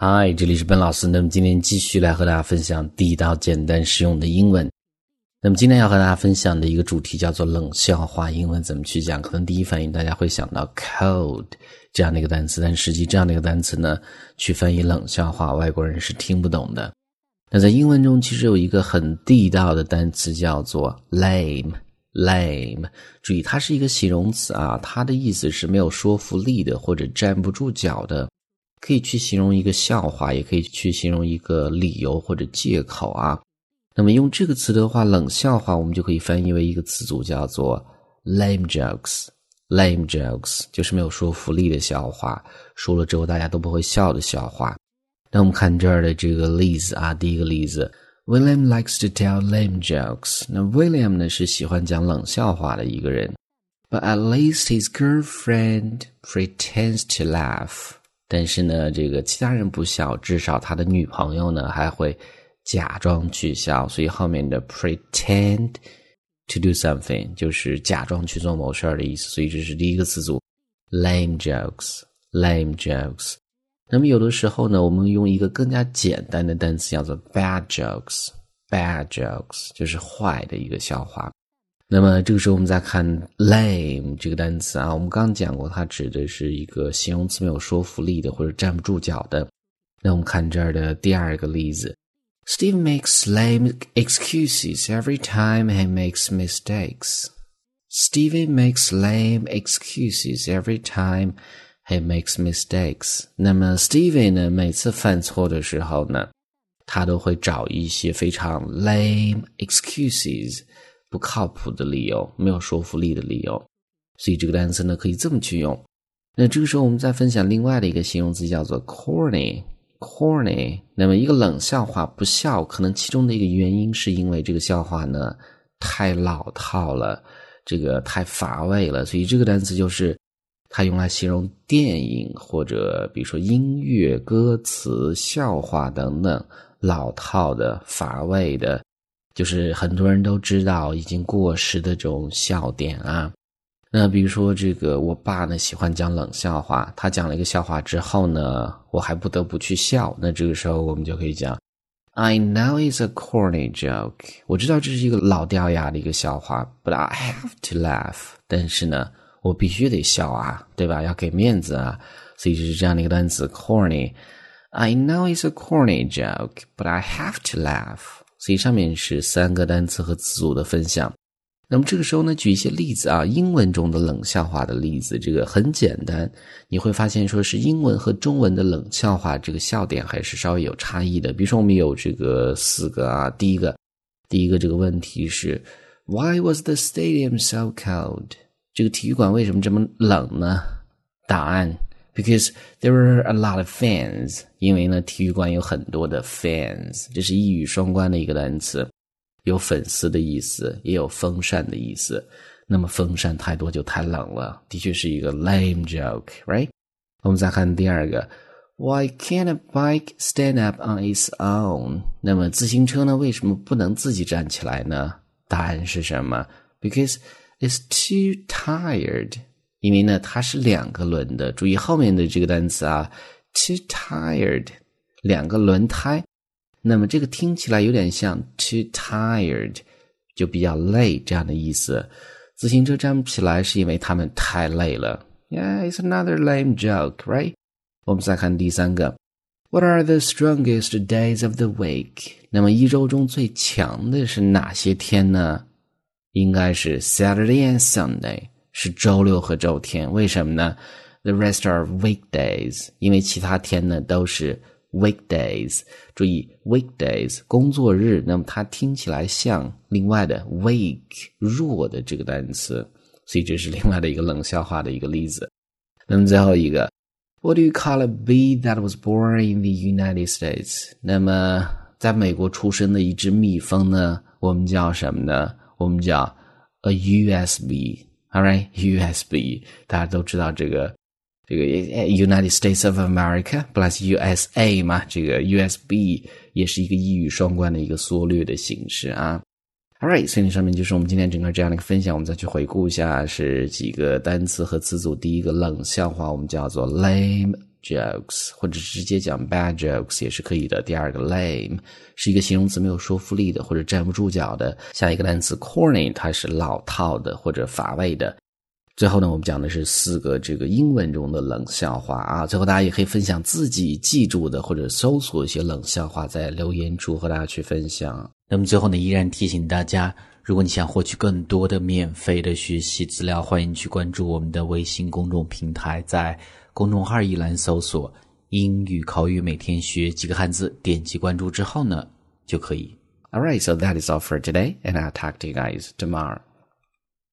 嗨，这里是本老师。那么今天继续来和大家分享地道、简单、实用的英文。那么今天要和大家分享的一个主题叫做冷笑话。英文怎么去讲？可能第一反应大家会想到 cold 这样的一个单词，但实际这样的一个单词呢，去翻译冷笑话，外国人是听不懂的。那在英文中，其实有一个很地道的单词叫做 lame。lame，注意它是一个形容词啊，它的意思是没有说服力的或者站不住脚的。可以去形容一个笑话，也可以去形容一个理由或者借口啊。那么用这个词的话，冷笑话我们就可以翻译为一个词组，叫做 lame jokes。lame jokes 就是没有说服力的笑话，说了之后大家都不会笑的笑话。那我们看这儿的这个例子啊，第一个例子，William likes to tell lame jokes。那 William 呢是喜欢讲冷笑话的一个人，but at least his girlfriend pretends to laugh。但是呢，这个其他人不笑，至少他的女朋友呢还会假装去笑。所以后面的 pretend to do something 就是假装去做某事儿的意思。所以这是第一个词组，lame jokes，lame jokes。那么有的时候呢，我们用一个更加简单的单词叫做 bad jokes，bad jokes 就是坏的一个笑话。那么这个时候，我们再看 lame 这个单词啊，我们刚刚讲过，它指的是一个形容词没有说服力的或者站不住脚的。那我们看这儿的第二个例子，Steve makes lame excuses every time he makes mistakes. Steve makes lame excuses every time he makes mistakes. 那么，Steve 呢，每次犯错的时候呢，他都会找一些非常 lame excuses。不靠谱的理由，没有说服力的理由，所以这个单词呢可以这么去用。那这个时候我们再分享另外的一个形容词，叫做 corny。corny。那么一个冷笑话不笑，可能其中的一个原因是因为这个笑话呢太老套了，这个太乏味了。所以这个单词就是它用来形容电影或者比如说音乐、歌词、笑话等等老套的、乏味的。就是很多人都知道已经过时的这种笑点啊，那比如说这个我爸呢喜欢讲冷笑话，他讲了一个笑话之后呢，我还不得不去笑，那这个时候我们就可以讲，I know it's a corny joke，我知道这是一个老掉牙的一个笑话，but I have to laugh，但是呢，我必须得笑啊，对吧？要给面子啊，所以就是这样的一个单词 corny，I know it's a corny joke，but I have to laugh。所以上面是三个单词和词组的分享。那么这个时候呢，举一些例子啊，英文中的冷笑话的例子，这个很简单。你会发现，说是英文和中文的冷笑话，这个笑点还是稍微有差异的。比如说，我们有这个四个啊，第一个，第一个这个问题是，Why was the stadium so cold？这个体育馆为什么这么冷呢？答案。Because there were a lot of fans，因为呢，体育馆有很多的 fans，这是一语双关的一个单词，有粉丝的意思，也有风扇的意思。那么风扇太多就太冷了，的确是一个 lame joke，right？我们再看第二个，Why can't a bike stand up on its own？那么自行车呢，为什么不能自己站起来呢？答案是什么？Because it's too tired。 因为呢，它是两个轮的。注意后面的这个单词啊，too tired，两个轮胎。那么这个听起来有点像 too tired，就比较累这样的意思。自行车站不起来是因为他们太累了。Yeah, it's another lame joke, right? 我们再看第三个，What are the strongest days of the week？那么一周中最强的是哪些天呢？应该是 Saturday and Sunday。是周六和周天，为什么呢？The rest are weekdays，因为其他天呢都是 weekdays。注意 weekdays 工作日，那么它听起来像另外的 week 弱的这个单词，所以这是另外的一个冷笑话的一个例子。那么最后一个，What do you call a bee that was born in the United States？那么在美国出生的一只蜜蜂呢，我们叫什么呢？我们叫 a USB。All right, USB，大家都知道这个这个 United States of America plus USA 嘛，这个 USB 也是一个一语双关的一个缩略的形式啊。All right，所以上面就是我们今天整个这样的一个分享，我们再去回顾一下是几个单词和词组。第一个冷笑话，我们叫做 lame jokes，或者直接讲 bad jokes 也是可以的。第二个 lame 是一个形容词，没有说服力的或者站不住脚的。下一个单词 corny 它是老套的或者乏味的。最后呢，我们讲的是四个这个英文中的冷笑话啊。最后大家也可以分享自己记住的或者搜索一些冷笑话，在留言处和大家去分享。那么最后呢，依然提醒大家，如果你想获取更多的免费的学习资料，欢迎去关注我们的微信公众平台，在公众号一栏搜索“英语口语每天学几个汉字”，点击关注之后呢，就可以。All right, so that is all for today, and I'll talk to you guys tomorrow.